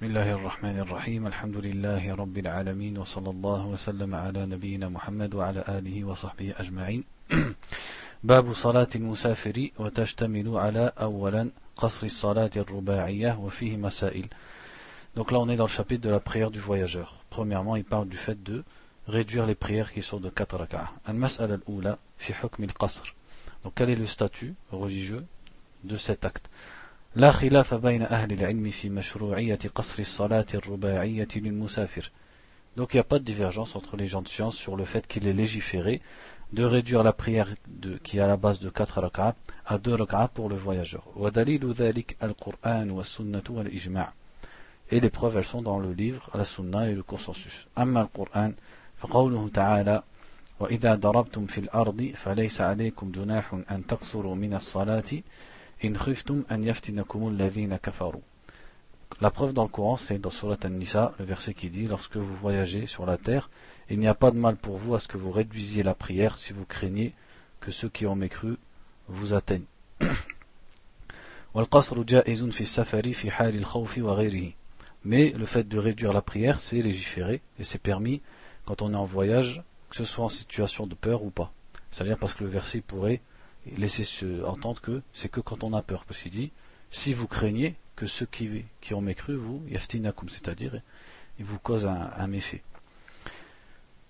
بسم الله الرحمن الرحيم الحمد لله رب العالمين وصلى الله وسلم على نبينا محمد وعلى آله وصحبه أجمعين باب صلاة المسافر وتشتمل على أولا قصر الصلاة الرباعية وفيه مسائل Donc là on est dans le chapitre de la prière du voyageur. Premièrement il parle du fait de réduire les prières qui sont de 4 rak'ah. Al-mas'ala al-oula fi hukm al-qasr. Donc quel est le statut religieux de cet acte لا خلاف بين أهل العلم في مشروعية قصر الصلاة الرباعية للمسافر Donc il n'y a pas de divergence entre les gens de science sur le fait qu'il est légiféré de réduire la prière de, qui est à la base de 4 rak'ah à 2 rak'ah pour le voyageur. Et les preuves elles sont dans le livre, la sunna et le consensus. أما وإذا ضربتم في الأرض فليس عليكم جناح أن تقصروا من الصلاة la preuve dans le Coran, c'est dans Surat An-Nisa, le verset qui dit Lorsque vous voyagez sur la terre, il n'y a pas de mal pour vous à ce que vous réduisiez la prière si vous craignez que ceux qui ont mécru vous atteignent. Mais le fait de réduire la prière, c'est légiféré et c'est permis quand on est en voyage, que ce soit en situation de peur ou pas. C'est-à-dire parce que le verset pourrait laisser se entendre que c'est que quand on a peur. Parce qu'il dit, si vous craignez que ceux qui, qui ont mécru, vous, yaftinakum, c'est-à-dire, ils vous causent un, un méfait.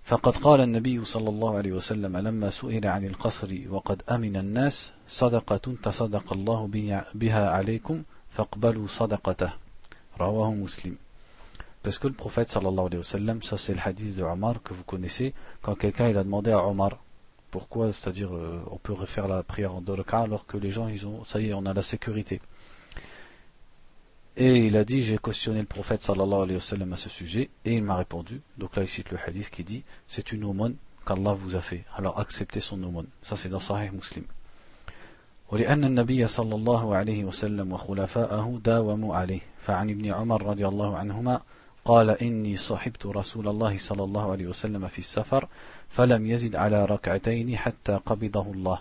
فقد قال النبي صلى الله عليه وسلم لما سئل عن القصر وقد أمن الناس صدقة تصدق الله بها عليكم فاقبلوا صدقته رواه مسلم Parce que le prophète sallallahu alayhi wa sallam, ça c'est le hadith de Omar que vous connaissez, quand quelqu'un il a demandé à Omar pourquoi C'est-à-dire, euh, on peut refaire la prière en deux alors que les gens, ils ont, ça y est, on a la sécurité. Et il a dit, j'ai questionné le prophète sallallahu alayhi wa sallam à ce sujet, et il m'a répondu. Donc là, il cite le hadith qui dit, c'est une aumône qu'Allah vous a fait. Alors acceptez son aumône. Ça, c'est dans Sahih Muslim. ولأن النبي صلى الله عليه وسلم وخلفاءه داوموا عليه فعن ابن عمر رضي الله عنهما قال إني صحبت رسول الله صلى الله عليه وسلم في السفر فلم يزد على ركعتين حتى قبضه الله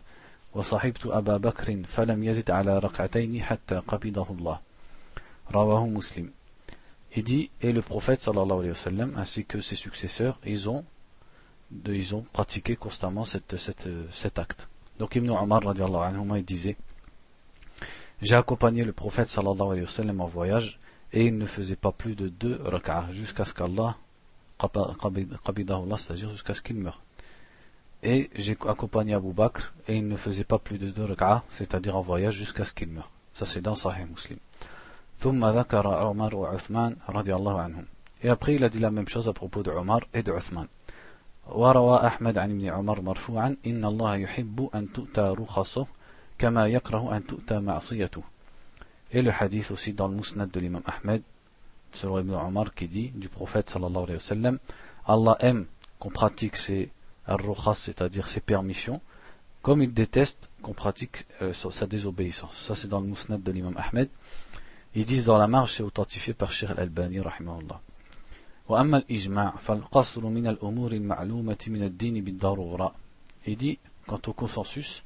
وصحبت أبا بكر فلم يزد على ركعتين حتى قبضه الله رواه مسلم Il dit, et le prophète sallallahu alayhi wa sallam, ainsi que ses successeurs, ils ont, ils ont pratiqué constamment cette, cette, cet acte. Donc Ibn Omar radiallahu anhu, il disait, j'ai accompagné le prophète sallallahu alayhi wa sallam en voyage, et il ne faisait pas plus de deux rak'ah, jusqu'à ce qu'Allah c'est-à-dire jusqu'à ce qu'il meure. Et j'ai accompagné Abu Bakr et il ne faisait pas plus de deux rak'ah, c'est-à-dire en voyage jusqu'à ce qu'il meure. Ça c'est dans Sahih Muslim. Et après il a dit la même chose à propos de Omar et de Uthman. وروى أحمد عن ابن عمر مرفوعا إن الله يحب أن تؤتى رخصه كما يكره أن تؤتى معصيته. Et le hadith aussi dans le Musnad de l'imam Ahmed selon Ibn Omar qui dit du prophète sallallahu alayhi wa sallam Allah aime qu'on pratique ses ar c'est-à-dire ses permissions comme il déteste qu'on pratique euh, sa désobéissance ça c'est dans le Musnad de l'imam Ahmed ils disent dans la marche c'est authentifié par Sheikh al-Albani rahimahullah وأما الإجماع فالقصر من الأمور المعلومة من الدين بالضرورة il dit quant au consensus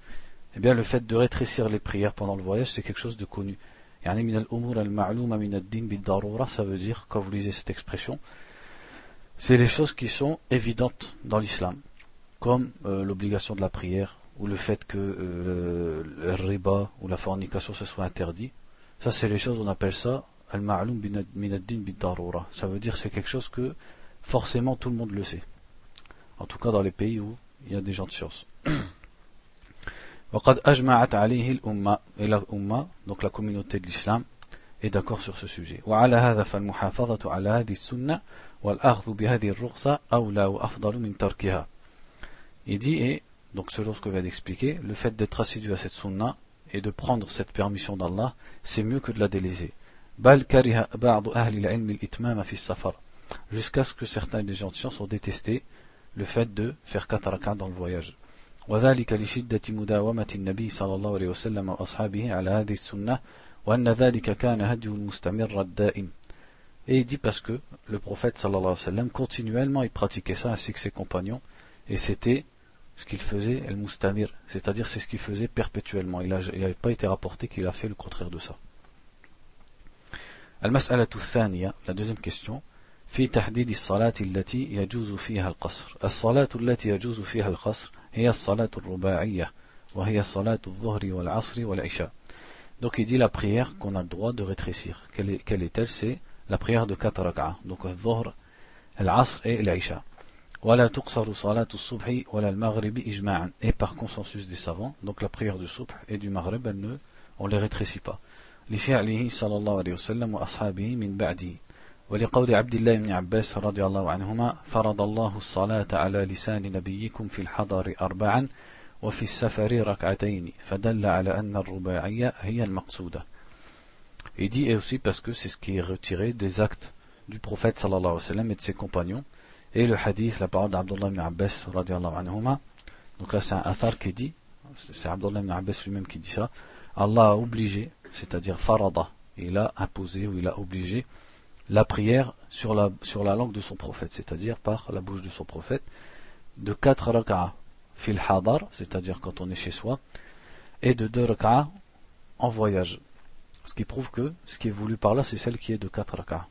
eh bien le fait de rétrécir les prières pendant le voyage c'est quelque chose de connu ça veut dire, quand vous lisez cette expression, c'est les choses qui sont évidentes dans l'islam, comme euh, l'obligation de la prière, ou le fait que euh, le riba ou la fornication se soit interdit. Ça, c'est les choses, on appelle ça bid-darura. Ça veut dire c'est quelque chose que forcément tout le monde le sait. En tout cas dans les pays où il y a des gens de science. donc la communauté de l'islam est d'accord sur ce sujet. il dit et donc selon ce que vient d'expliquer le fait d'être assidu à cette sunna et de prendre cette permission d'Allah c'est mieux que de la déléser jusqu'à ce que certains des gens de science ont détesté le fait de faire kataraka dans le voyage. وذلك لشدة مداومة النبي صلى الله عليه وسلم وأصحابه على هذه السنة وأن ذلك كان هدي المستمر الدائم Et il dit parce que le prophète sallallahu alayhi wa sallam continuellement il pratiquait ça ainsi que ses compagnons et c'était ce qu'il faisait el mustamir, c'est-à-dire c'est ce qu'il faisait perpétuellement. Il n'avait pas été rapporté qu'il a fait le contraire de ça. la deuxième question في تحديد الصلاة التي يجوز فيها القصر الصلاة التي يجوز فيها القصر هي الصلاة الرباعية وهي صلاة الظهر والعصر والعشاء donc il dit la prière qu'on a le droit de rétrécir quelle est, quelle est-elle c'est la prière de 4 rak'a donc الظهر العصر et l'isha ولا تقصر صلاة الصبح ولا المغرب إجماعا et par consensus des savants donc la prière du subh et du maghrib elle ne on les rétrécit pas لفعله صلى الله عليه وسلم وأصحابه من بعده ولقول عبد الله بن عباس رضي الله عنهما فرض الله الصلاة على لسان نبيكم في الحضر أربعا وفي السفر ركعتين فدل على أن الرباعية هي المقصودة Il dit et aussi parce que c'est ce qui est retiré des actes du prophète sallallahu alayhi wa sallam et de ses compagnons et le hadith, la parole d'Abdullah ibn Abbas radiallahu anhuma donc là c'est un athar qui dit c'est Abdullah ibn Abbas lui-même qui dit ça Allah a obligé c'est-à-dire farada il a imposé ou il a obligé la prière sur la, sur la langue de son prophète, c'est-à-dire par la bouche de son prophète, de 4 raka'a fil hadar, c'est-à-dire quand on est chez soi, et de 2 raka'a en voyage. Ce qui prouve que ce qui est voulu par là, c'est celle qui est de 4 raka'a.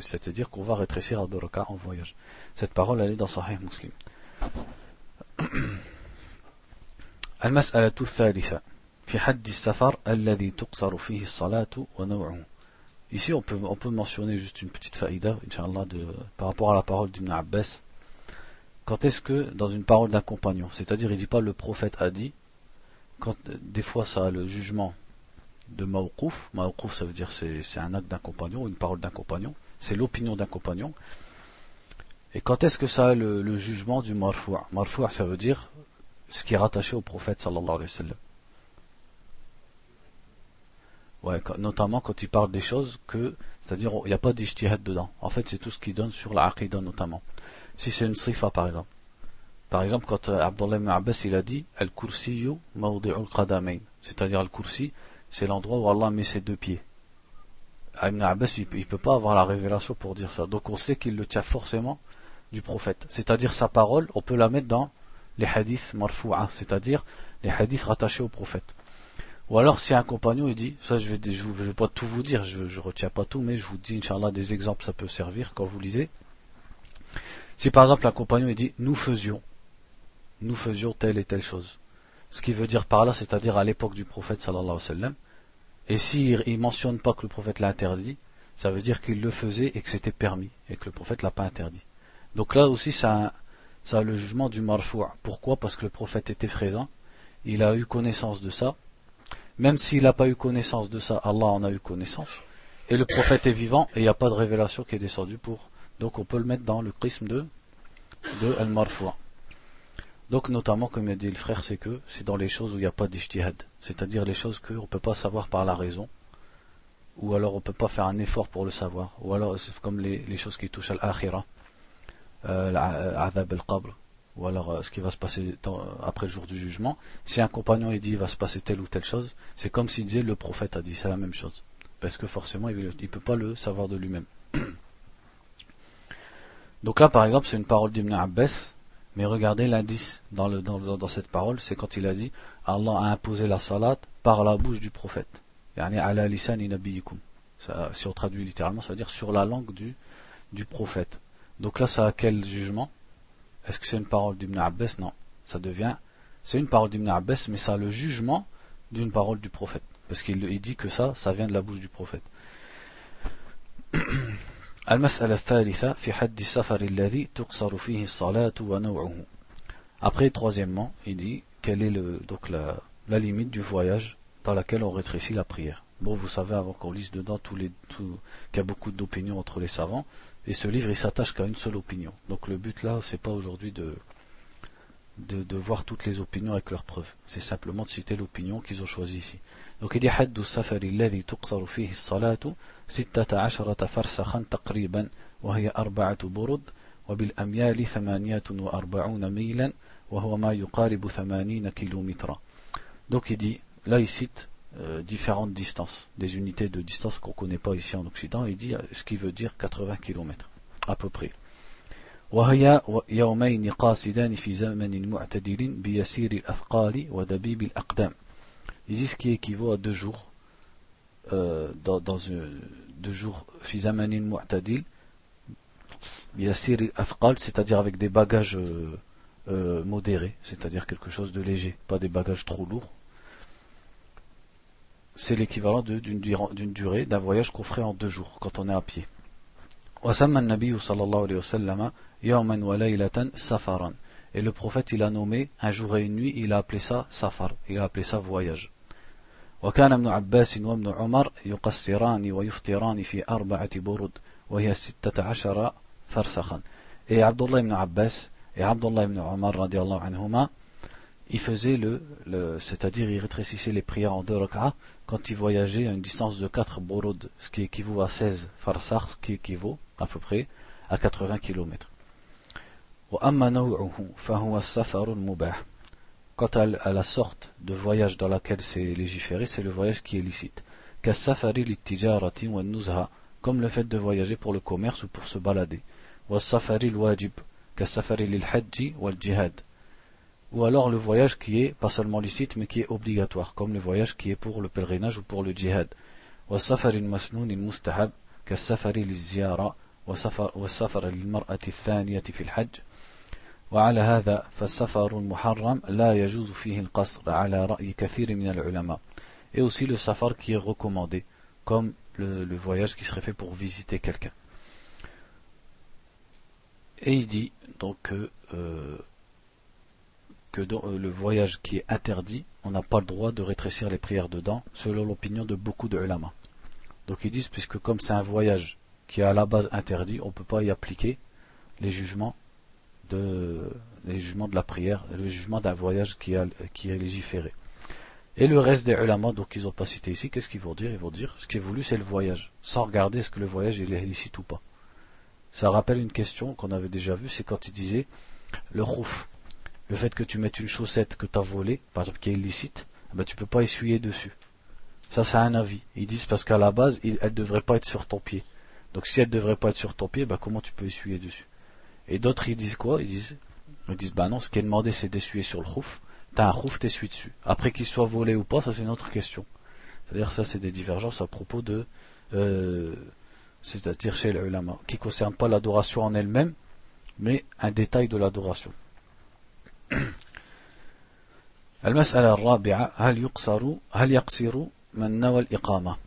C'est-à-dire qu'on va rétrécir à 2 raka'a en voyage. Cette parole, elle est dans Sahih Muslim. المسألة الثالثة في حد السفر الذي تقصر فيه الصلاة ونوعه Ici, on peut, on peut mentionner juste une petite faïda, par rapport à la parole d'Ibn Abbas. Quand est-ce que, dans une parole d'un compagnon, c'est-à-dire, il dit pas le prophète a dit, quand, des fois, ça a le jugement de Mawqouf. Mawqouf, ça veut dire c'est, un acte d'un compagnon, une parole d'un compagnon. C'est l'opinion d'un compagnon. Et quand est-ce que ça a le, jugement du marfou' Marfou' ça veut dire ce qui est rattaché au prophète sallallahu alayhi wa sallam. Notamment quand il parle des choses que, c'est-à-dire il n'y a pas d'ijtihad dedans. En fait, c'est tout ce qui donne sur la notamment. Si c'est une sifa par exemple. Par exemple, quand euh, Abdullah ibn Abbas il a dit Al-Kursiyu mawdi'ul qadamain, c'est-à-dire Al-Kursi, c'est l'endroit où Allah met ses deux pieds. Ah, ibn Abbas, il, ne peut pas avoir la révélation pour dire ça. Donc on sait qu'il le tient forcément du prophète. C'est-à-dire sa parole, on peut la mettre dans les hadiths marfou'a, c'est-à-dire les hadiths rattachés au prophète. Ou alors si un compagnon il dit, ça je vais, vais pas tout vous dire, je, je retiens pas tout, mais je vous dis, Inch'Allah, des exemples, ça peut servir quand vous lisez. Si par exemple un compagnon il dit, nous faisions, nous faisions telle et telle chose. Ce qui veut dire par là, c'est-à-dire à, l'époque du prophète sallallahu alayhi wa sallam. Et s'il ne mentionne pas que le prophète l'a interdit, ça veut dire qu'il le faisait et que c'était permis, et que le prophète l'a pas interdit. Donc là aussi, ça ça a le jugement du marfou'. Pourquoi? Parce que le prophète était présent, il a eu connaissance de ça, même s'il n'a pas eu connaissance de ça, Allah en a eu connaissance. Et le prophète est vivant et il n'y a pas de révélation qui est descendue pour. Donc on peut le mettre dans le prisme de, de Al-Marfoua. Donc notamment, comme a dit le frère, c'est que c'est dans les choses où il n'y a pas d'ijtihad. C'est-à-dire les choses qu'on ne peut pas savoir par la raison. Ou alors on ne peut pas faire un effort pour le savoir. Ou alors c'est comme les, choses qui touchent à l'akhira. Euh, l'adab al-qabr ou alors euh, ce qui va se passer après le jour du jugement, si un compagnon il dit il va se passer telle ou telle chose, c'est comme s'il disait le prophète a dit, c'est la même chose. Parce que forcément il ne peut pas le savoir de lui-même. Donc là par exemple c'est une parole d'Ibn Abbas, mais regardez l'indice dans, cette parole, c'est quand il a dit Allah a imposé la salat par la bouche du prophète. ala Si on traduit littéralement, ça veut dire sur la langue du, du prophète. Donc là ça a quel jugement? Est-ce que c'est une parole d'Ibn Abbas? Non. Ça devient, c'est une parole d'Ibn Abbas, mais ça a le jugement d'une parole du prophète. Parce qu'il dit que ça, ça vient de la bouche du prophète. Après, troisièmement, il dit quelle est le, donc la, limite du voyage dans laquelle on rétrécit la prière? Bon, vous savez, avant qu'on lise dedans tous les, qu'il y a beaucoup d'opinions entre les savants, et ce livre, il s'attache qu'à une seule opinion. Donc le but là, c'est pas aujourd'hui de, de, voir toutes les opinions avec leurs preuves. C'est simplement de citer l'opinion qu'ils ont choisie ici. Donc il dit حد السفر الذي تقصر فيه الصلاة ستة عشرة فرسخا تقريبا وهي أربعة برد وبالأميال ثمانية وأربعون ميلا وهو ما يقارب ثمانين كيلومترا. Donc il dit, là il cite euh, différentes distances, des unités de distance qu'on ne connaît pas ici en Occident, il dit ce qui veut dire 80 km, à peu près. وهي يومين قاصدان في زمن معتدل بيسير الأثقال ودبيب الأقدام. Il dit ce qui équivaut à deux jours, euh, dans, dans une, de jours fi zamanin mu'tadil yasir athqal c'est-à-dire avec des bagages euh, euh, modérés c'est-à-dire quelque chose de léger pas des bagages trop lourds c'est l'équivalent d'une durée d'un voyage qu'on ferait en deux jours quand on est à pied وسمى النبي صلى الله عليه وسلم يوما وليلة سفرا et le prophète il a nommé un jour et une nuit il a appelé ça safar il a appelé ça voyage وكان ابن عباس وابن عمر يقصران ويفطران في أربعة برد وهي ستة عشر فرسخا et Abdullah ibn Abbas et Abdullah ibn Omar radiallahu anhuma il faisait le, le c'est-à-dire il rétrécissait les prières en deux rak'ah quand il voyageait à une distance de 4 burud ce qui équivaut à 16 farsakh ce qui équivaut à peu près à 80 km وأما نوعه فهو السفر المباح Quant à, la sorte de voyage dans laquelle c'est légiféré, c'est le voyage qui est licite. Comme le fait de voyager pour le commerce ou pour se balader. Ou alors le voyage qui est pas seulement licite mais qui est obligatoire, comme le voyage qui est pour le pèlerinage ou pour le djihad. والسفر للمرأة الثانية في الحج وعلى هذا فالسفر المحرم لا يجوز فيه القصر على رأي كثير من العلماء et aussi le safar qui est recommandé comme le, le voyage qui serait fait pour visiter quelqu'un et il dit donc que, euh, que euh, le voyage qui est interdit on n'a pas le droit de rétrécir les prières dedans selon l'opinion de beaucoup de ulama donc ils disent puisque comme c'est un voyage qui est à la base interdit on ne peut pas y appliquer les jugements de, les jugements de la prière, le jugement d'un voyage qui, a, qui est légiféré. Et le reste des ulama, donc ils n'ont pas cité ici, qu'est-ce qu'ils vont dire? Ils vont dire, ce qui est voulu, c'est le voyage, sans regarder est-ce que le voyage est illicite ou pas. Ça rappelle une question qu'on avait déjà vue, c'est quand ils disaient, le rouf, le fait que tu mettes une chaussette que tu as volée, par exemple qui est illicite, eh ben, tu peux pas essuyer dessus. Ça, c'est un avis. Ils disent parce qu'à la base, elle ne devrait pas être sur ton pied. Donc si elle ne devrait pas être sur ton pied, ben, comment tu peux essuyer dessus? Et d'autres ils disent quoi? Ils disent, ils disent bah non, ce qui est demandé c'est d'essuyer sur le khouf. T'as un khouf, t'essuies dessus. Après qu'il soit volé ou pas, ça c'est une autre question. C'est-à-dire ça c'est des divergences à propos de, euh, c'est-à-dire chez les ulama, qui ne concerne pas l'adoration en elle-même, mais un détail de l'adoration. المسألة الرابعة هل يقصر هل يقصر من نوى الإقامة؟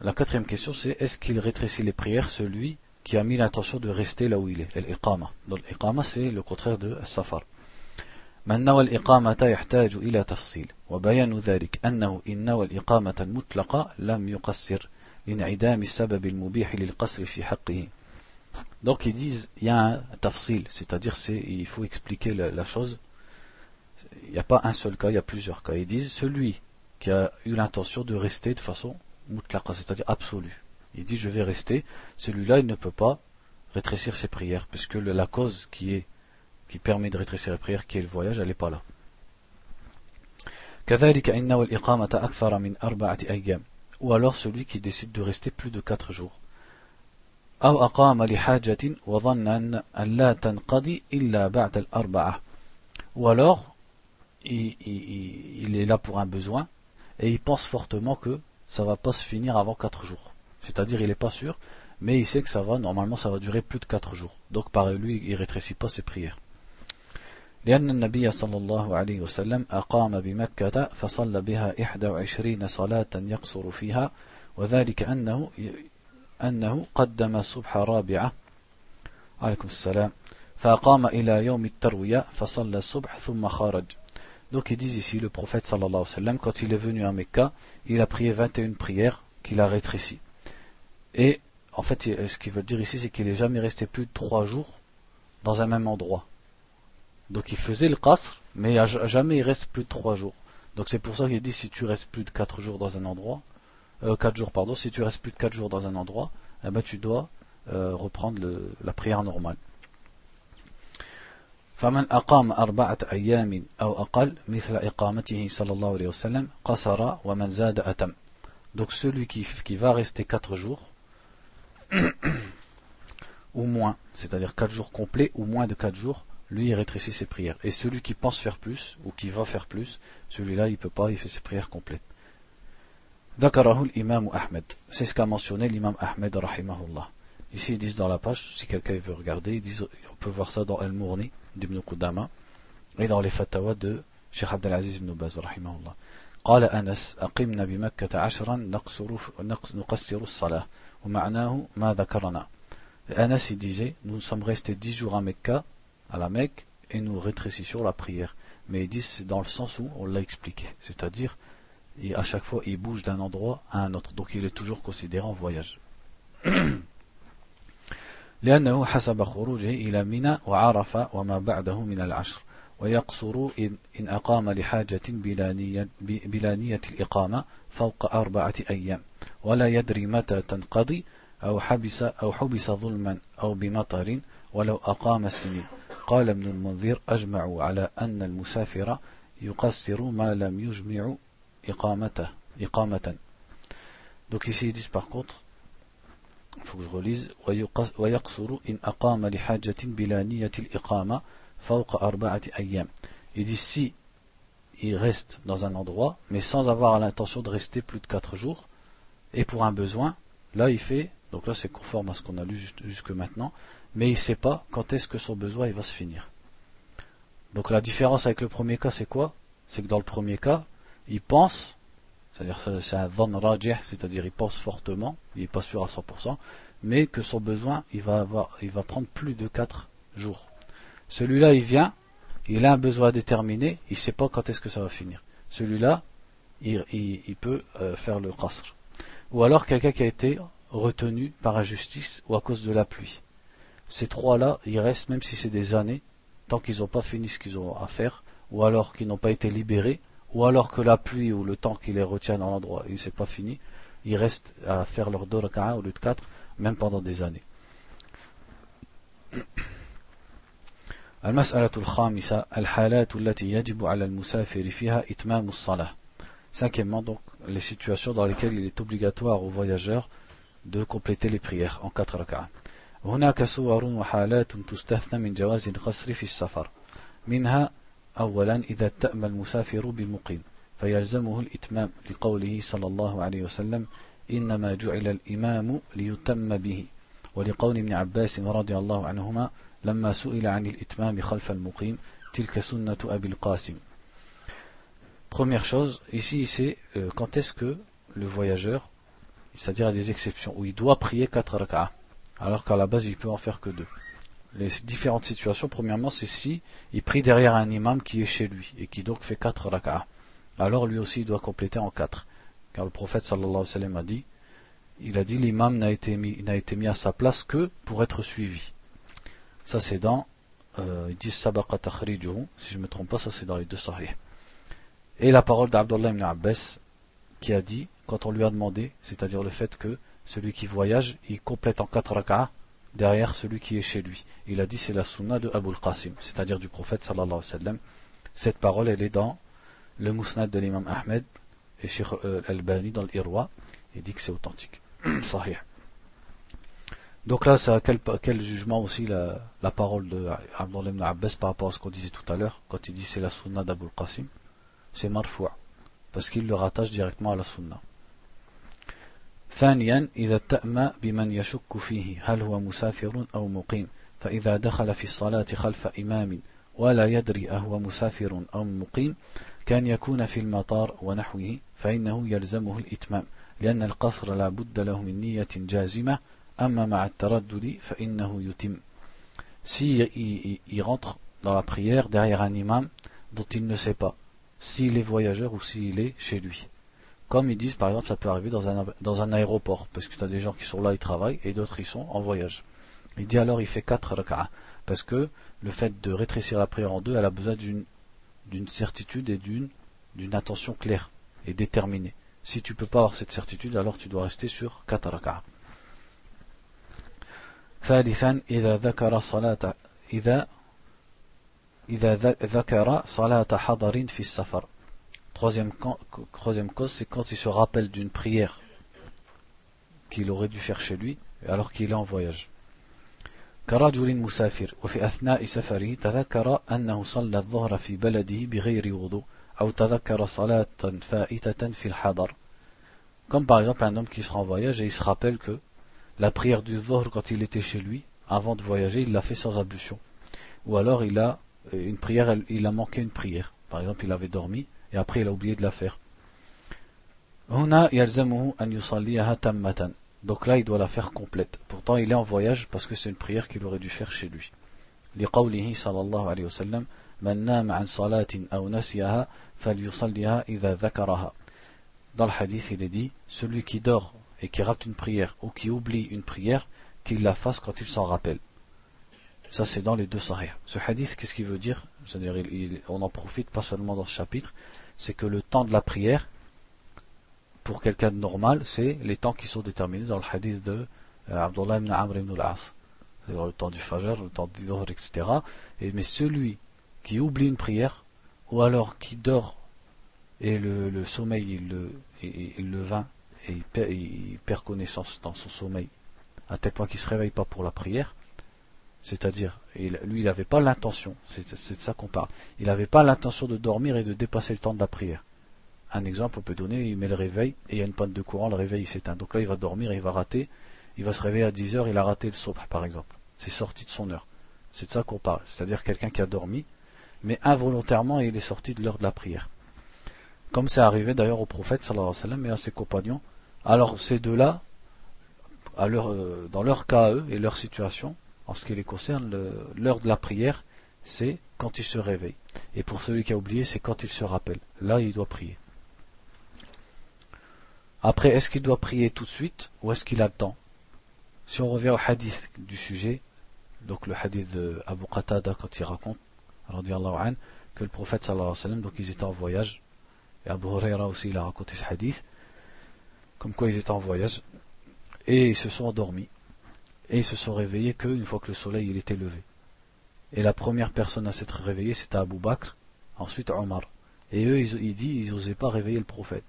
لا quatrième question c'est est-ce qu'il rétrécit les prières celui qui a mis l'intention de rester là où il est الإقامة donc الإقامة c'est le contraire de السفر من نوى الإقامة يحتاج إلى تفصيل وبيان ذلك أنه إن نوى الإقامة المطلقة لم يقصر لانعدام السبب المبيح للقصر في حقه Donc ils disent, il y a un tafsil, c'est-à-dire c'est, il faut expliquer la, la chose. Il n'y a pas un seul cas, il y a plusieurs cas. Ils disent, celui qui a eu l'intention de rester de façon mutlaqa, c'est-à-dire absolue. il dit je vais rester, celui-là il ne peut pas rétrécir ses prières, puisque la cause qui est qui permet de rétrécir les prières, qui est le voyage, elle n'est pas là. ou alors celui qui décide de rester plus de quatre jours ou alors il, il, est là pour un besoin et il pense fortement que ça va pas se finir avant quatre jours c'est-à-dire il n'est pas sûr, mais il sait que ça va, normalement ça va durer plus de 4 jours. Donc par lui, il rétrécit pas ses prières. لأن النبي صلى الله عليه وسلم أقام بمكة فصلى بها 21 صلاة يقصر فيها وذلك أنه أنه قدم الصبح رابعة عليكم السلام فأقام إلى يوم التروية فصلى الصبح ثم خرج Donc ils disent ici, le prophète sallallahu alayhi wa sallam, quand il est venu à Mecca, il a prié 21 prières qu'il a rétrécies. Et en fait, ce qu'il veut dire ici, c'est qu'il n'est jamais resté plus de trois jours dans un même endroit. Donc il faisait le qasr, mais jamais il reste plus de trois jours. Donc c'est pour ça qu'il dit si tu restes plus de quatre jours dans un endroit, euh, quatre jours pardon, si tu restes plus de quatre jours dans un endroit, eh ben tu dois euh, reprendre le, la prière normale. فمن أقام أربعة أيام أو أقل مثل إقامته صلى الله عليه وسلم قصر ومن زاد أتم. Donc celui qui, qui va rester quatre jours, ou moins, c'est-à-dire 4 jours complets ou moins de 4 jours, lui il rétrécit ses prières. Et celui qui pense faire plus ou qui va faire plus, celui-là il peut pas, il fait ses prières complètes. ذكره الإمام أحمد c'est ce qu'a mentionné l'imam Ahmed rahimahullah ici ils disent dans la page si quelqu'un veut regarder ils disent on peut voir ça dans Al-Mourni d'Ibn Qudama et dans les fatawa de Cheikh Abdelaziz ibn Baz rahimahullah قال أنس أقمنا بمكة عشرا نقصر نقصر الصلاة ومعناه ما ذكرنا Anas il disait nous sommes restés dix jours à Mecca à la Mecque et nous rétrécissions la prière mais ils disent c'est dans le sens où on l'a expliqué c'est-à-dire et à chaque fois il bouge d'un endroit à un autre. Donc il est toujours considéré en voyage. لأنه حسب خروجه إلى منى وعرف وما بعده من العشر. ويقصر إن أقام لحاجة بلا نية, الإقامة فوق أربعة أيام. ولا يدري متى تنقضي أو حبس أو حبس ظلما أو بمطر ولو أقام السنين. قال ابن المنذر أجمعوا على أن المسافر يقصر ما لم يجمع Donc ici ils disent par contre, il faut que je relise, Il dit si il reste dans un endroit, mais sans avoir l'intention de rester plus de 4 jours, et pour un besoin, là il fait, donc là c'est conforme à ce qu'on a lu jusque maintenant, mais il ne sait pas quand est-ce que son besoin va se finir. Donc la différence avec le premier cas c'est quoi? C'est que dans le premier cas, il pense, c'est-à-dire c'est un van rajih, c'est-à-dire il pense fortement, il n'est pas sûr à 100%, mais que son besoin, il va, prendre plus de 4 jours. Celui-là, il vient, il a un besoin déterminé, il ne sait pas quand est-ce que ça va finir. Celui-là, il, il, peut euh, faire le qasr. Ou alors quelqu'un qui a été retenu par injustice ou à cause de la pluie. Ces trois-là, ils restent, même si c'est des années, tant qu'ils n'ont pas fini ce qu'ils ont à faire, ou alors qu'ils n'ont pas été libérés, ou alors que la pluie ou le temps qui les retient dans l'endroit, il s'est pas fini, ils restent à faire leur deux au lieu de quatre, même pendant des années. المسألة الخامسة الحالات التي يجب على المسافر فيها إتمام الصلاة Cinquièmement, donc, les situations dans lesquelles il est obligatoire aux voyageurs de compléter les prières en quatre rak'ah. هناك صور وحالات تستثنى من جواز القصر في السفر منها أولا إذا تأمى المسافر بمقيم فيلزمه الإتمام لقوله صلى الله عليه وسلم إنما جعل الإمام ليتم به ولقول ابن عباس رضي الله عنهما لما سئل عن الإتمام خلف المقيم تلك سنة أبي القاسم Première chose, ici c'est euh, quand est-ce que le voyageur, c'est-à-dire à des exceptions, où il doit prier quatre rak'ah, alors qu'à la base il peut en faire que deux. Les différentes situations, premièrement, c'est si il prie derrière un imam qui est chez lui et qui donc fait quatre rak'ah. Alors lui aussi il doit compléter en quatre. Car le prophète sallallahu alayhi wa sallam a dit, il a dit l'imam n'a été, mis, été mis à sa place que pour être suivi. Ça c'est dans, euh, ils disent sabaqa si je ne me trompe pas, ça c'est dans les deux sahih. Et la parole d'Abdullah ibn Abbas qui a dit, quand on lui a demandé, c'est-à-dire le fait que celui qui voyage, il complète en quatre rak'ah derrière celui qui est chez lui. Il a dit c'est la sunna de Abu al-Qasim, c'est-à-dire du prophète sallallahu alayhi wa sallam. Cette parole, elle est dans le musnad de l'imam Ahmed et Sheikh euh, Al-Bani dans l'Irwa. Il dit que c'est authentique. Sahih. Donc là, ça quel, quel jugement aussi la, parole de Abdullah ibn Abbas par rapport à ce qu'on disait tout à l'heure, quand il dit c'est la sunna d'Abu al-Qasim, c'est marfoua, parce qu'il le rattache directement à la sunna. ثانيا إذا اتأم بمن يشك فيه هل هو مسافر أو مقيم؟ فإذا دخل في الصلاة خلف إمام ولا يدري أهو مسافر أو مقيم كان يكون في المطار ونحوه فإنه يلزمه الإتمام لأن القصر لا بد له من نية جازمة أما مع التردد فإنه يتم. Si il rentre dans la prière derrière un imam dont il ne sait pas s'il est voyageur ou s'il est chez lui. Comme ils disent, par exemple, ça peut arriver dans un, dans un aéroport, parce que tu as des gens qui sont là, ils travaillent, et d'autres, ils sont en voyage. Il dit alors, il fait quatre rak'ah, parce que le fait de rétrécir la prière en deux, elle a besoin d'une, d'une certitude et d'une, d'une attention claire et déterminée. Si tu peux pas avoir cette certitude, alors tu dois rester sur quatre rak'ah. ثالثا إذا ذكر صلاة إذا إذا ذكر صلاة حضر في السفر Troisième, troisième cause, c'est quand il se rappelle d'une prière qu'il aurait dû faire chez lui, alors qu'il est en voyage. كرجل مسافر وفي أثناء سفره تذكر أنه صلى الظهر في بلده بغير وضوء أو تذكر صلاة فائتة في الحضر Comme par exemple un homme qui sera en voyage et il se rappelle que la prière du Dhuhr quand il était chez lui, avant de voyager, il l'a fait sans ablution. Ou alors il a euh, une prière, il a manqué une prière. Par exemple, il avait dormi et après il a oublié de la faire. Donc là, il doit la faire complète. Pourtant, il est en voyage parce que c'est une prière qu'il aurait dû faire chez lui. لقوله صلى الله عليه وسلم من نام عن صلاة أو نسيها فليصليها إذا ذكرها Dans le hadith, il est dit, celui qui dort et qui rate une prière ou qui oublie une prière, qu'il la fasse quand il s'en rappelle. Ça, c'est dans les deux sahih. Ce hadith, qu'est-ce qu'il veut dire C'est-à-dire, on en profite pas seulement dans ce chapitre, c'est que le temps de la prière, pour quelqu'un de normal, c'est les temps qui sont déterminés dans le hadith de euh, Abdullah ibn Amr ibn al-As. C'est-à-dire le temps du Fajr, le temps du Dhuhr, etc. Et, mais celui qui oublie une prière, ou alors qui dort et le, sommeil il le, il, le vint et il perd, connaissance dans son sommeil, à tel point qu'il ne se réveille pas pour la prière, c'est-à-dire, lui, il n'avait pas l'intention, c'est de ça qu'on parle, il n'avait pas l'intention de dormir et de dépasser le temps de la prière. Un exemple, on peut donner, il met le réveil, et il y a une panne de courant, le réveil s'éteint. Donc là, il va dormir, il va rater, il va se réveiller à 10 heures, il a raté le sobh, par exemple. C'est sorti de son heure. C'est de ça qu'on parle. C'est-à-dire quelqu'un qui a dormi, mais involontairement, il est sorti de l'heure de la prière. Comme c'est arrivé d'ailleurs au prophète, alayhi wa sallam, et à ses compagnons. Alors, ces deux-là, euh, dans leur cas eux et leur situation, en ce qui les concerne, l'heure de la prière, c'est quand il se réveille. Et pour celui qui a oublié, c'est quand il se rappelle. Là, il doit prier. Après, est-ce qu'il doit prier tout de suite ou est-ce qu'il a le temps? Si on revient au hadith du sujet, donc le hadith d'Abu Qatada quand il raconte, que le prophète sallallahu alayhi wa sallam, donc ils étaient en voyage, et Abu Huraira aussi il a raconté ce hadith, comme quoi ils étaient en voyage, et ils se sont endormis et ils se sont réveillés qu'une fois que le soleil il était levé. Et la première personne à s'être réveillée, c'était Abu Bakr, ensuite Omar. Et eux, ils, ils disent, ils n'osaient pas réveiller le prophète.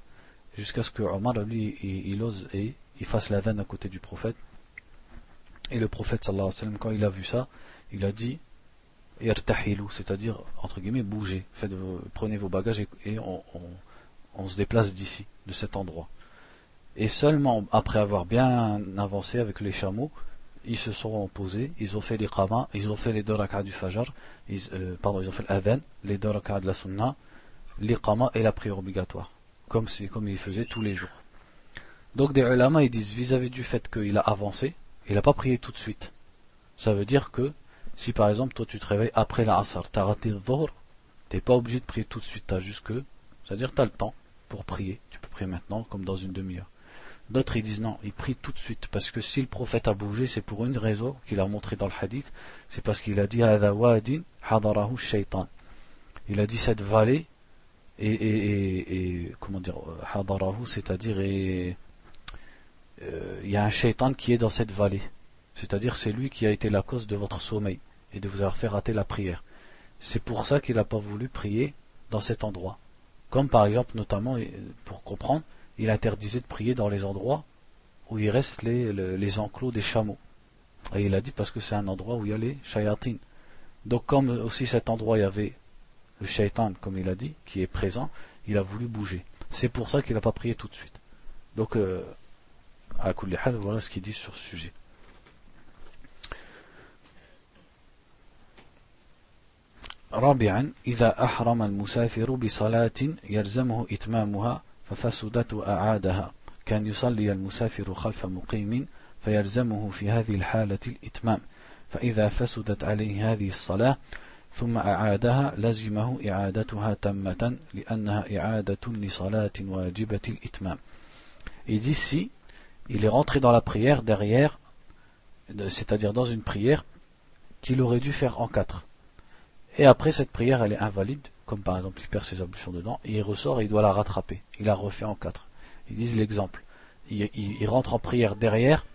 Jusqu'à ce que Omar, lui, il, ose et il fasse la veine à côté du prophète. Et le prophète, sallallahu alayhi wa sallam, quand il a vu ça, il a dit, c'est-à-dire, entre guillemets, bougez. Faites, prenez vos bagages et, on, on se déplace d'ici, de cet endroit. Et seulement après avoir bien avancé avec les chameaux, ils se sont posés, ils ont fait les qama, ils ont fait les deux rak'ah du fajr, ils, euh, pardon, ils ont fait l'adhan, les deux rak'ah de la sunna, les qama et la prière obligatoire, comme, comme ils faisaient tous les jours. Donc des ulama ils disent vis-à-vis du fait qu'il a avancé, il n'a pas prié tout de suite. Ça veut dire que si par exemple toi tu te réveilles après la asr, tu as raté le tu t'es pas obligé de prier tout de suite, as juste que, c'est-à-dire tu as le temps pour prier, tu peux prier maintenant comme dans une demi-heure. D'autres ils disent non, il prie tout de suite, parce que si le prophète a bougé, c'est pour une raison qu'il a montré dans le hadith, c'est parce qu'il a dit hadarahu shaitan. Il a dit cette vallée, et, comment dire, hadarahu, c'est-à-dire euh, il y a un shaitan qui est dans cette vallée. C'est-à-dire c'est lui qui a été la cause de votre sommeil et de vous avoir fait rater la prière. C'est pour ça qu'il n'a pas voulu prier dans cet endroit. Comme par exemple, notamment, pour comprendre, il interdisait de prier dans les endroits où il reste les, enclos des chameaux. Et il a dit parce que c'est un endroit où il y a les shayatines. Donc comme aussi cet endroit il y avait le shaitan, comme il a dit, qui est présent, il a voulu bouger. C'est pour ça qu'il n'a pas prié tout de suite. Donc, euh, à Kullihal, voilà ce qu'il dit sur ce sujet. رابعا إذا أحرم المسافر بصلاة يلزمه إتمامها ففسدت وأعادها. كان يصلي المسافر خلف مقيم فيلزمه في هذه الحالة الإتمام. فإذا فسدت عليه هذه الصلاة ثم أعادها لزمه إعادتها تامة لأنها إعادة لصلاة واجبة الإتمام. Et d'ici, il est rentré dans la prière derrière, c'est-à-dire dans une prière qu'il aurait dû faire en quatre. Et après cette prière, elle est invalide, comme par exemple il perd ses ablutions dedans, et il ressort et il doit la rattraper. Il la refait en quatre. Ils disent l'exemple. Il, rentre en prière derrière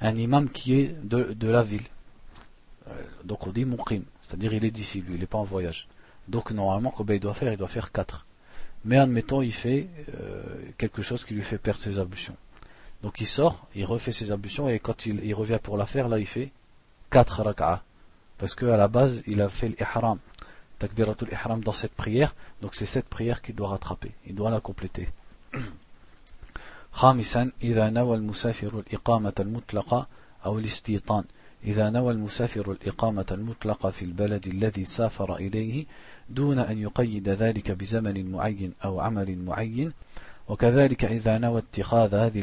un imam qui est de, la ville. Euh, donc on dit muqim, c'est-à-dire il est d'ici, lui, il n'est pas en voyage. Donc normalement, comme il doit faire, il doit faire quatre. Mais admettons, il fait euh, quelque chose qui lui fait perdre ses ablutions. Donc il sort, il refait ses ablutions, et quand il, revient pour la faire, là il fait quatre rak'ah. Parce qu'à la base, il a fait l'ihram takbiratul ihram dans cette prière, donc c'est cette prière qu'il doit rattraper, il doit la compléter. خامسا إذا نوى المسافر الإقامة المطلقة أو الاستيطان إذا نوى المسافر الإقامة المطلقة في البلد الذي سافر إليه دون أن يقيد ذلك بزمن معين أو عمل معين. وكذلك إذا نوى اتخاذ هذه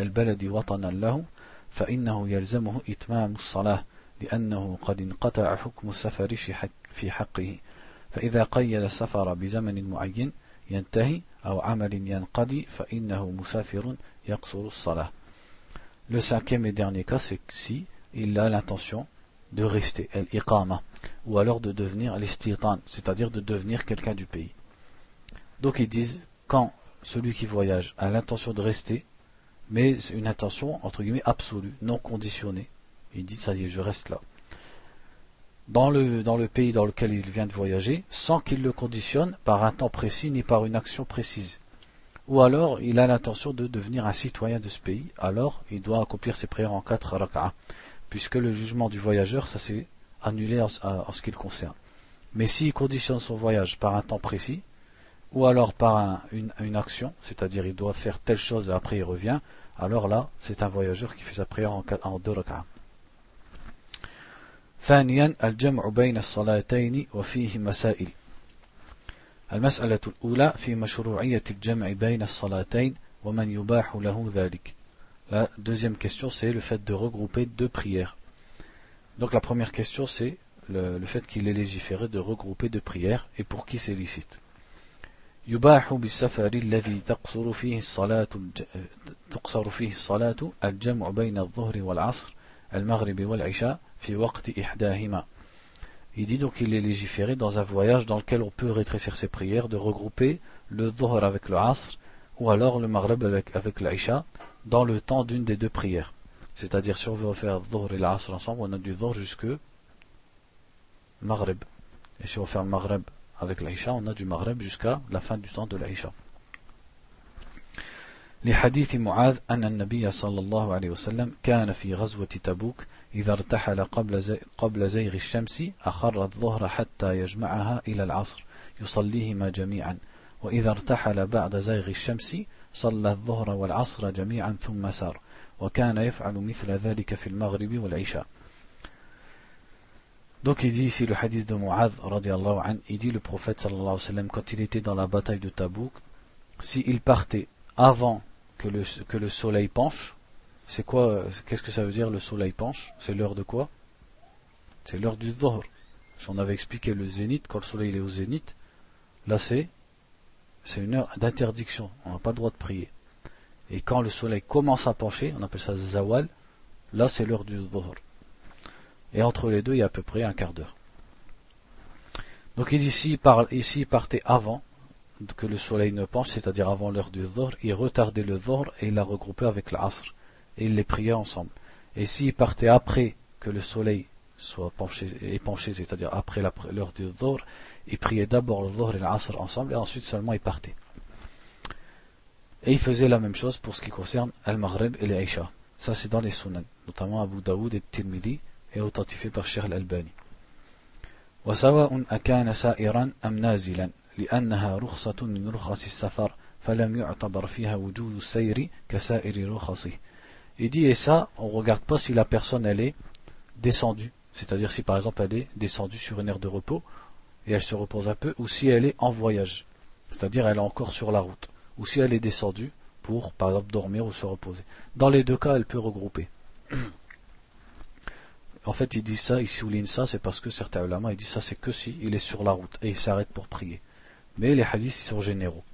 البلد وطنا له فإنه يلزمه إتمام الصلاة لأنه قد انقطع حكم السفر في حقه. فإذا قيد السفر بزمن معين ينتهي أو عمل ينقضي فإنه مسافر يقصر الصلاة Le cinquième et dernier cas, c'est si il a l'intention de rester, l'iqama, ou alors de devenir l'istitan, c'est-à-dire de devenir quelqu'un du pays. Donc ils disent, quand celui qui voyage a l'intention de rester, mais c'est une intention, entre guillemets, absolue, non conditionnée, il dit, ça y est, je reste là. Dans le, dans le pays dans lequel il vient de voyager, sans qu'il le conditionne par un temps précis ni par une action précise. Ou alors, il a l'intention de devenir un citoyen de ce pays, alors il doit accomplir ses prières en quatre rak'ah, puisque le jugement du voyageur, ça s'est annulé en, ce qui le concerne. Mais s'il conditionne son voyage par un temps précis, ou alors par une, une, action, c'est-à-dire il doit faire telle chose et après il revient, alors là, c'est un voyageur qui fait sa prière en, en deux rak'ah. ثانيا الجمع بين الصلاتين وفيه مسائل المسألة الأولى في مشروعية الجمع بين الصلاتين ومن يباح له ذلك La deuxième question, c'est le fait de regrouper deux prières. Donc la première question, c'est le, le fait qu'il est légiféré de regrouper deux prières et pour qui c'est licite. والعشاء Il dit donc qu'il est légiféré dans un voyage dans lequel on peut rétrécir ses prières, de regrouper le Dhuhr avec le Asr, ou alors le Maghrib avec, avec l'Aïcha, dans le temps d'une des deux prières. C'est-à-dire, si on veut faire Dhuhr et l'Asr ensemble, on a du Dhuhr jusque Maghrib. Et si on veut faire le Maghrib avec l'Aïcha, on a du Maghrib jusqu'à la fin du temps de l'Aïcha. لحديث معاذ أن النبي صلى الله عليه وسلم كان في غزوة تبوك إذا ارتحل قبل, زي قبل زيغ الشمس أخر الظهر حتى يجمعها إلى العصر يصليهما جميعا وإذا ارتحل بعد زيغ الشمس صلى الظهر والعصر جميعا ثم سار وكان يفعل مثل ذلك في المغرب والعشاء Donc il dit ici le hadith de Mu'adh radiallahu an, il dit le prophète sallallahu alayhi wa sallam quand il était dans la bataille de Tabouk, s'il partait avant que le, que le soleil penche, C'est quoi Qu'est-ce que ça veut dire le soleil penche? C'est l'heure de quoi? C'est l'heure du Dhuhr. On avait expliqué le zénith, quand le soleil est au zénith, là c'est c'est une heure d'interdiction. On n'a pas le droit de prier. Et quand le soleil commence à pencher, on appelle ça zawal, là c'est l'heure du dhuhr. Et entre les deux, il y a à peu près un quart d'heure. Donc ici, il partait avant que le soleil ne penche, c'est-à-dire avant l'heure du dhuhr, il retardait le dhuhr et il l'a regroupé avec l'asr et ils les priaient ensemble. Et s'ils partaient après que le soleil soit penché, épanché, c'est-à-dire après l'heure du Dhur, ils priaient d'abord le Dhuhr et l'Asr ensemble et ensuite seulement ils partaient. Et ils faisaient la même chose pour ce qui concerne Al-Maghrib et l'Aïcha. Ça c'est dans les Sunan, notamment Abu Daoud et Tirmidhi et authentifié par Sheikh Al-Albani. وسواء أكان سائرا أم نازلا لأنها رخصة من رخص السفر فلم يعتبر فيها وجود السير كسائر رخصه il dit, et ça, on ne regarde pas si la personne, elle est descendue. C'est-à-dire si par exemple elle est descendue sur une aire de repos et elle se repose un peu, ou si elle est en voyage. C'est-à-dire elle est encore sur la route. Ou si elle est descendue pour, par exemple, dormir ou se reposer. Dans les deux cas, elle peut regrouper. En fait, il dit ça, il souligne ça, c'est parce que certains ulama, dit ça, c'est que si il est sur la route et il s'arrête pour prier. Mais les hadiths, ils sont généraux.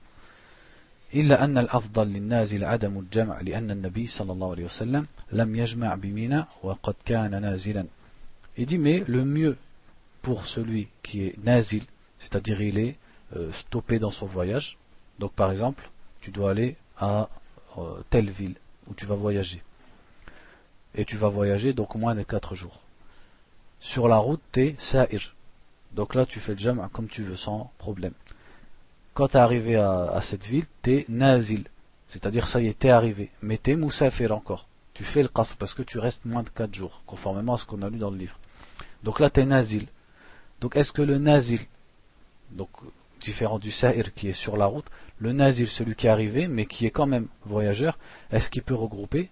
إلا أن الأفضل للنازل عدم الجمع لأن النبي صلى الله عليه وسلم لم يجمع بمنى وقد كان نازلا Il dit mais le mieux pour celui qui est nazil, c'est-à-dire il est euh, stoppé dans son voyage. Donc par exemple, tu dois aller à euh, telle ville où tu vas voyager. Et tu vas voyager donc moins de 4 jours. Sur la route, tu es sa'ir. Donc là, tu fais le jam' comme tu veux, sans problème quand tu es arrivé à, cette ville, tu es nazil. C'est-à-dire, ça y est, t'es arrivé. Mais t'es moussafir encore. Tu fais le qasr parce que tu restes moins de 4 jours, conformément à ce qu'on a lu dans le livre. Donc là, tu es nazil. Donc est-ce que le nazil, donc différent du sa'ir qui est sur la route, le nazil, celui qui est arrivé, mais qui est quand même voyageur, est-ce qu'il peut regrouper?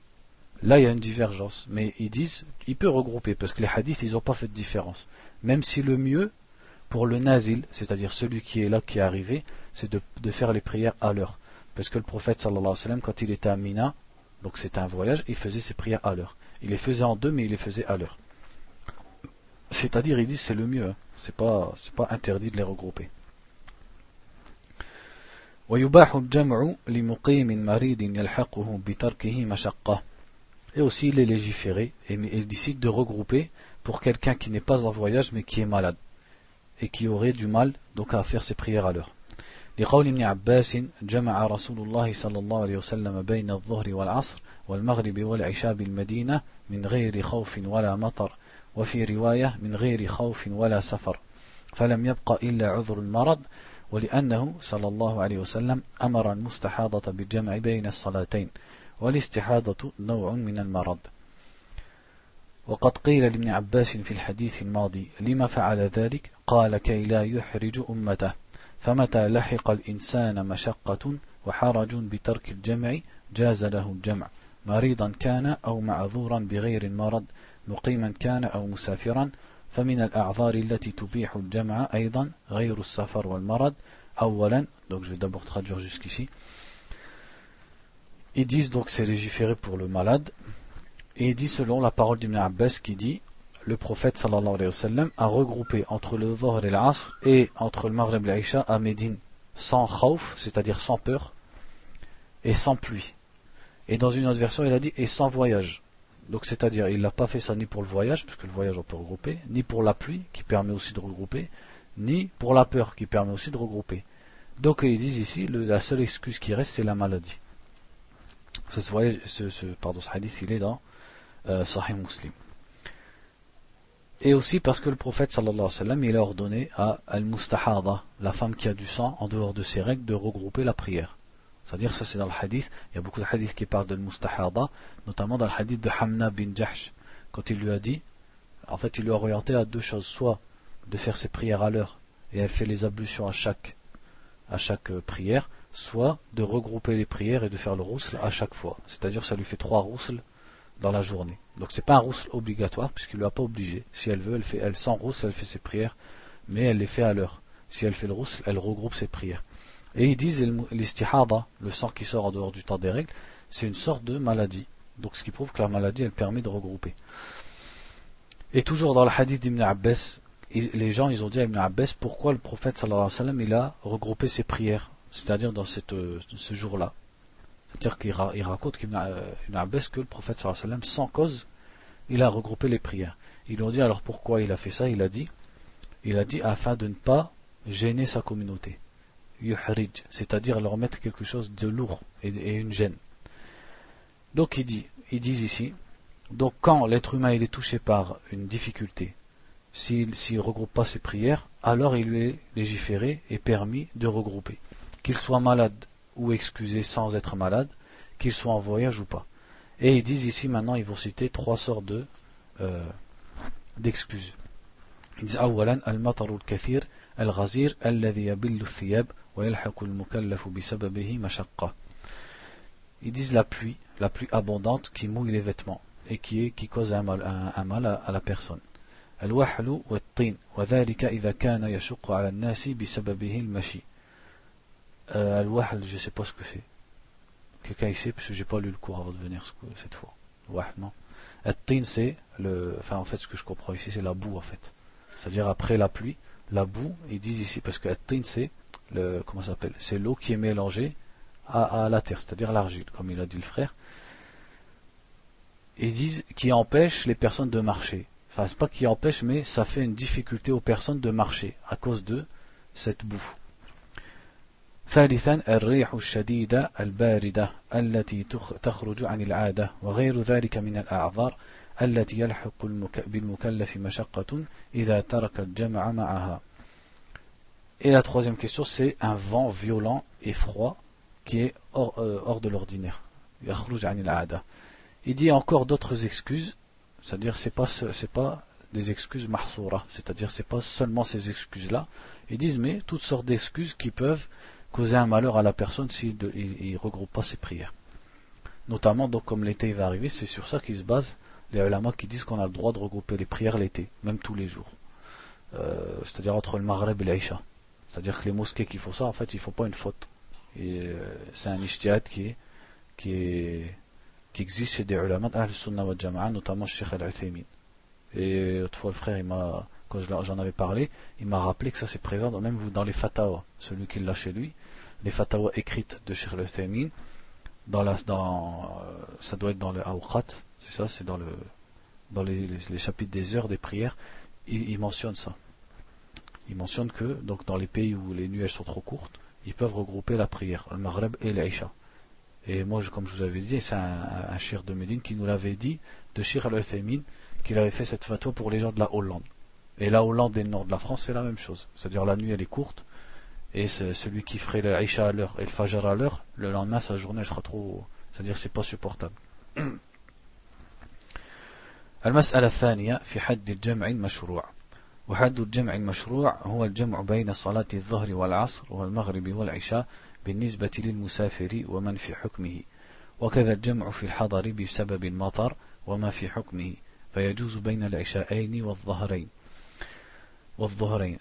Là, il y a une divergence. Mais ils disent, il peut regrouper, parce que les hadiths, ils n'ont pas fait de différence. Même si le mieux, pour le nazil, c'est-à-dire celui qui est là, qui est arrivé, c'est de, faire les prières à l'heure. Parce que le prophète, sallallahu alayhi wa sallam, quand il était à Mina, donc c'était un voyage, il faisait ses prières à l'heure. Il les faisait en deux, mais il les faisait à l'heure. C'est-à-dire, ils disent c'est le mieux. Hein. C'est pas, c'est pas interdit de les regrouper. Et aussi, il est légiféré et il décide de regrouper pour quelqu'un qui n'est pas en voyage mais qui est malade et qui aurait du mal donc à faire ses prières à l'heure. لقول ابن عباس جمع رسول الله صلى الله عليه وسلم بين الظهر والعصر والمغرب والعشاء بالمدينة من غير خوف ولا مطر وفي رواية من غير خوف ولا سفر فلم يبق إلا عذر المرض ولأنه صلى الله عليه وسلم أمر المستحاضة بالجمع بين الصلاتين والاستحاضة نوع من المرض. وقد قيل لابن عباس في الحديث الماضي لما فعل ذلك؟ قال كي لا يحرج أمته. فمتى لحق الإنسان مشقة وحرج بترك الجمع جاز له الجمع. مريضا كان أو معذورا بغير المرض مقيما كان أو مسافرا. فمن الأعذار التي تبيح الجمع أيضا غير السفر والمرض. أولا donc je vais d'abord traduire jusqu'ici. Ils disent donc c'est légiféré pour le malade. Et il dit selon la parole d'Ibn Abbas qui dit le prophète a regroupé entre le Dhuhr et l'Asr et entre le Maghreb et à Médine sans khawf, c'est-à-dire sans peur et sans pluie. Et dans une autre version, il a dit et sans voyage. Donc c'est-à-dire il n'a pas fait ça ni pour le voyage, puisque le voyage on peut regrouper, ni pour la pluie qui permet aussi de regrouper, ni pour la peur qui permet aussi de regrouper. Donc ils disent ici la seule excuse qui reste c'est la maladie. Ce, ce, ce hadith, il est dans euh, Sahih Muslim. Et aussi parce que le prophète sallallahu alayhi wa sallam, il a ordonné à Al-Mustahada, la femme qui a du sang en dehors de ses règles, de regrouper la prière. C'est-à-dire, ça c'est dans le hadith, il y a beaucoup de hadiths qui parlent de Mustahada, notamment dans le hadith de Hamna bin Jahsh, quand il lui a dit, en fait il lui a orienté à deux choses, soit de faire ses prières à l'heure, et elle fait les ablutions à chaque, à chaque euh, prière, soit de regrouper les prières et de faire le rousl à chaque fois. C'est-à-dire ça lui fait trois rousles dans la journée. Donc c'est pas un rousl obligatoire puisqu'il ne l'a pas obligé. Si elle veut, elle fait elle sans rousl, elle fait ses prières, mais elle les fait à l'heure. Si elle fait le rousl, elle regroupe ses prières. Et ils disent l'istihada, le sang qui sort en dehors du temps des règles, c'est une sorte de maladie. Donc ce qui prouve que la maladie, elle permet de regrouper. Et toujours dans le hadith d'Ibn Abbas, les gens ils ont dit à Ibn Abbas pourquoi le prophète sallallahu alayhi wa sallam il a regroupé ses prières c'est-à-dire dans euh, ce jour-là? C'est-à-dire qu'il raconte qu'Ibn Abbas que le prophète sallallahu alayhi wa sans cause, il a regroupé les prières. Ils lui dit alors pourquoi il a fait ça? Il a dit, il a dit afin de ne pas gêner sa communauté. C'est-à-dire leur mettre quelque chose de lourd et, une gêne. Donc il dit, ils disent ici, donc quand l'être humain est touché par une difficulté, s'il ne regroupe pas ses prières, alors il lui est légiféré et permis de regrouper qu'il soit malade ou excusé sans être malade, qu'il soit en voyage ou pas. Et ils disent ici maintenant, ils vont citer trois sortes de euh, d'excuses. Ils disent أولا المطر الكثير الغزير الذي يبل الثياب ويلحق المكلف بسببه مشقة. Ils disent la pluie, la pluie abondante qui mouille les vêtements et qui, est, qui cause un mal, un, un mal à, à la personne. الوحل والطين وذلك إذا كان يشق على الناس بسببه المشي euh, Al-Wahl, je sais pas ce que c'est. Quelqu'un ici, parce que j'ai pas lu le cours avant de venir cette fois. Non. At-tin, c'est le, enfin, en fait, ce que je comprends ici, c'est la boue, en fait. C'est-à-dire après la pluie, la boue, ils disent ici, parce que At-tin, c'est le, comment ça s'appelle? C'est l'eau qui est mélangée à, à la terre, c'est-à-dire l'argile, comme il a dit le frère. Ils disent qui empêche les personnes de marcher. Enfin, c'est pas qui empêche, mais ça fait une difficulté aux personnes de marcher à cause de cette boue. ثالثا الريح الشديدة الباردة التي تخرج عن العادة وغير ذلك من الأعذار التي يلحق بالمكلف مشقة إذا ترك الجمع معها Et la troisième question, c'est un vent violent et froid qui est hors, euh, hors de l'ordinaire. Il dit encore d'autres excuses, c'est-à-dire c'est pas c'est pas des excuses mahsoura, c'est-à-dire c'est pas seulement ces excuses-là. Ils disent mais toutes sortes d'excuses qui peuvent causer un malheur à la personne s'il ne regroupe pas ses prières. Notamment, donc comme l'été va arriver, c'est sur ça qu'ils se basent les ulama qui disent qu'on a le droit de regrouper les prières l'été, même tous les jours. Euh, c'est-à-dire entre le Maghreb et l'Aïcha. C'est-à-dire que les mosquées qui font ça, en fait, ils font pas une faute. Euh, c'est un ishtihad qui qui qui existe chez des ulama al sunnah wa jama'a, notamment chez al-Uthaymin. Et autrefois, le frère, il quand j'en avais parlé, il m'a rappelé que ça c'est présent même dans les fatawa, celui qui l'a chez lui, les fatawa écrites de Sheikh al dans euh, ça doit être dans le awqat, c'est ça, c'est dans le, dans les, chapitres des heures des prières, il, mentionne ça. Il mentionne que, donc dans les pays où les nuits sont trop courtes, ils peuvent regrouper la prière, le Maghreb et l'Aïcha. Et moi, comme je vous avais dit, c'est un, un, de Médine qui nous l'avait dit, de Shir al-Uthaymin, qu'il avait fait cette fatwa pour les gens de la Hollande. Et la Hollande et le nord de la France, c'est la même chose. C'est-à-dire la nuit, elle est courte, et celui qui ferait l'Aïcha à l'heure et le Fajr à l'heure, le lendemain, sa journée sera trop. C'est-à-dire c'est pas supportable. المسألة الثانية في حد الجمع المشروع وحد الجمع المشروع هو الجمع بين صلاة الظهر والعصر والمغرب والعشاء بالنسبة للمسافر ومن في حكمه وكذا الجمع في الحضر بسبب المطر وما في حكمه فيجوز بين العشاءين والظهرين والظهرين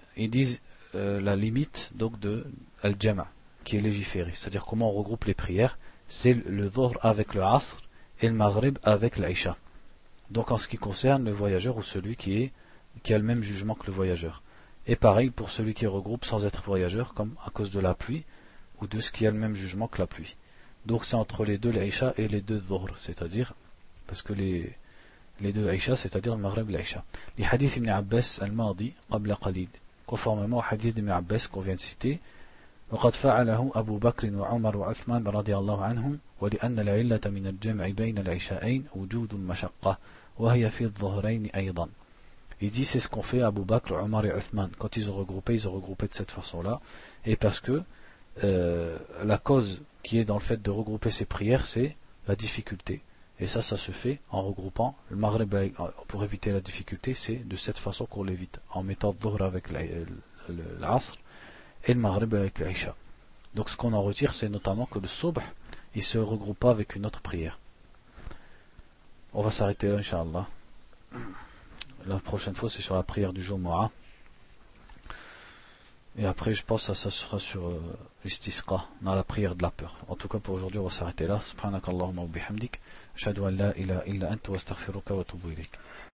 euh, la limite donc de al-jama qui est légiféré, c'est-à-dire comment on regroupe les prières, c'est le dhuhr avec le asr et le maghrib avec l'aisha. Donc en ce qui concerne le voyageur ou celui qui est qui a le même jugement que le voyageur. Et pareil pour celui qui regroupe sans être voyageur, comme à cause de la pluie, ou de ce qui a le même jugement que la pluie. Donc c'est entre les deux l'Aïcha et les deux dhuhr, c'est-à-dire, parce que les, les deux Aïcha, c'est-à-dire le Maghreb et l'Aïcha. Les hadiths ibn Abbas al-Madi, qabla qalid, conformément au hadith d'Ibn Abbas qu'on vient de citer, وقد فعله أبو بكر وعمر وعثمان رضي الله عنهم ولأن العلة من الجمع بين العشاءين وجود المشقة وهي في الظهرين أيضا Il dit c'est ce qu'ont fait Abu Bakr, Omar et Uthman. Quand ils ont regroupé, ils ont regroupé de cette façon-là. Et parce que euh, la cause qui est dans le fait de regrouper ces prières, c'est la difficulté. Et ça, ça se fait en regroupant le Maghrib pour éviter la difficulté, c'est de cette façon qu'on l'évite, en mettant Dhuhr avec l'Asr et le Maghrib avec l'Aisha. Donc ce qu'on en retire, c'est notamment que le Subh, il se regroupe avec une autre prière. On va s'arrêter là, Inch'Allah. La prochaine fois, c'est sur la prière du Jumu'ah. Et après, je pense que ça sera sur euh, l'istisqa, dans la prière de la peur. En tout cas, pour aujourd'hui, on va s'arrêter là. Subhanakallahumma wa bihamdik. أشهد أن لا إله إلا أنت وأستغفرك وأتوب إليك.